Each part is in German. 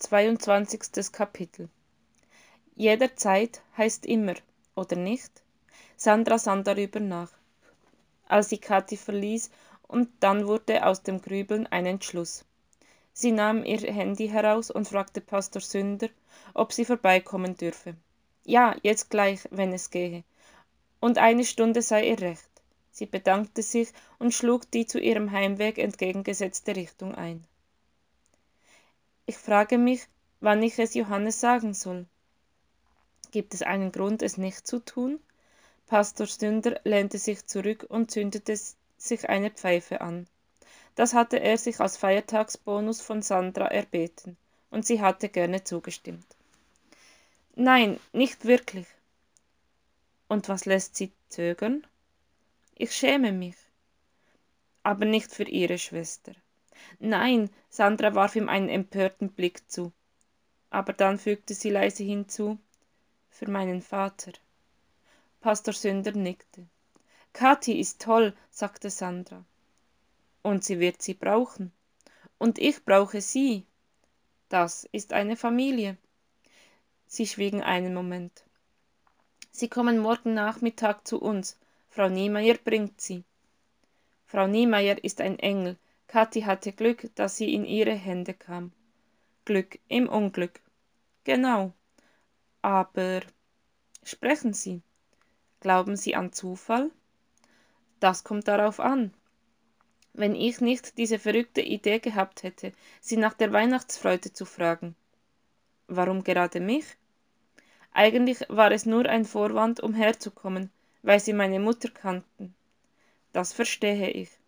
zweiundzwanzigstes kapitel. Jederzeit heißt immer oder nicht? Sandra sann darüber nach. Als sie kathi verließ und dann wurde aus dem grübeln ein entschluß sie nahm ihr handy heraus und fragte pastor sünder ob sie vorbeikommen dürfe. Ja jetzt gleich wenn es gehe. Und eine stunde sei ihr recht. Sie bedankte sich und schlug die zu ihrem heimweg entgegengesetzte richtung ein ich frage mich wann ich es johannes sagen soll. Gibt es einen grund es nicht zu tun? Pastor stünder lehnte sich zurück und zündete sich eine pfeife an. Das hatte er sich als feiertagsbonus von sandra erbeten und sie hatte gerne zugestimmt. Nein nicht wirklich. Und was lässt sie zögern? Ich schäme mich. Aber nicht für ihre schwester nein sandra warf ihm einen empörten blick zu. Aber dann fügte sie leise hinzu für meinen vater. Pastor sünder nickte. Kathi ist toll sagte sandra. Und sie wird sie brauchen. Und ich brauche sie. Das ist eine familie. Sie schwiegen einen moment. Sie kommen morgen nachmittag zu uns. Frau niemeyer bringt sie. Frau niemeyer ist ein engel kathi hatte glück dass sie in ihre hände kam. Glück im unglück. Genau. Aber sprechen sie. Glauben sie an zufall? Das kommt darauf an. Wenn ich nicht diese verrückte idee gehabt hätte sie nach der weihnachtsfreude zu fragen. Warum gerade mich? Eigentlich war es nur ein vorwand um herzukommen weil sie meine mutter kannten. Das verstehe ich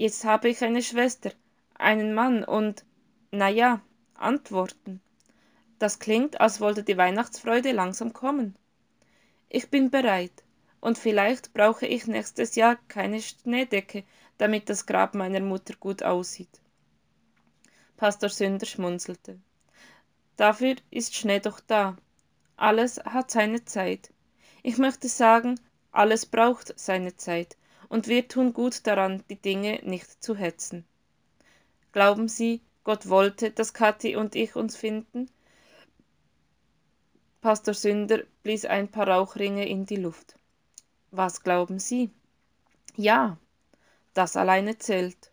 Jetzt habe ich eine Schwester, einen Mann und, na ja, Antworten. Das klingt, als wollte die Weihnachtsfreude langsam kommen. Ich bin bereit, und vielleicht brauche ich nächstes Jahr keine Schneedecke, damit das Grab meiner Mutter gut aussieht. Pastor Sünder schmunzelte. Dafür ist Schnee doch da. Alles hat seine Zeit. Ich möchte sagen, alles braucht seine Zeit, und wir tun gut daran, die Dinge nicht zu hetzen. Glauben Sie, Gott wollte, dass Kathi und ich uns finden? Pastor Sünder blies ein paar Rauchringe in die Luft. Was glauben Sie? Ja, das alleine zählt.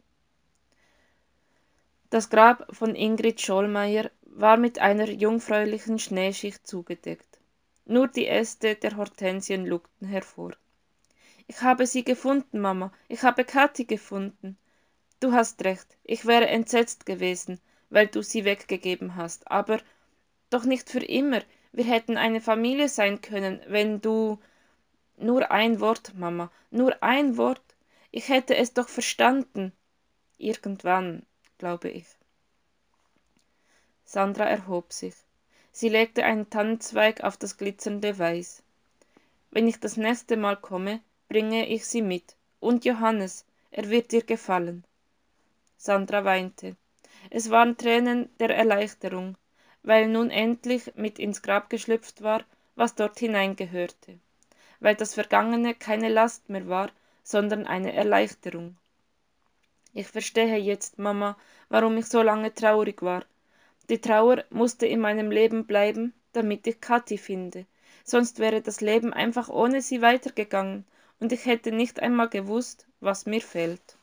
Das Grab von Ingrid Schollmeier war mit einer jungfräulichen Schneeschicht zugedeckt. Nur die Äste der Hortensien lugten hervor. Ich habe sie gefunden, Mama. Ich habe Kathi gefunden. Du hast recht. Ich wäre entsetzt gewesen, weil du sie weggegeben hast. Aber doch nicht für immer. Wir hätten eine Familie sein können, wenn du. Nur ein Wort, Mama. Nur ein Wort. Ich hätte es doch verstanden. Irgendwann, glaube ich. Sandra erhob sich. Sie legte einen Tannenzweig auf das glitzernde Weiß. Wenn ich das nächste Mal komme, bringe ich sie mit. Und Johannes, er wird dir gefallen. Sandra weinte. Es waren Tränen der Erleichterung, weil nun endlich mit ins Grab geschlüpft war, was dort hineingehörte, weil das Vergangene keine Last mehr war, sondern eine Erleichterung. Ich verstehe jetzt, Mama, warum ich so lange traurig war. Die Trauer musste in meinem Leben bleiben, damit ich Kathi finde, sonst wäre das Leben einfach ohne sie weitergegangen und ich hätte nicht einmal gewusst, was mir fehlt.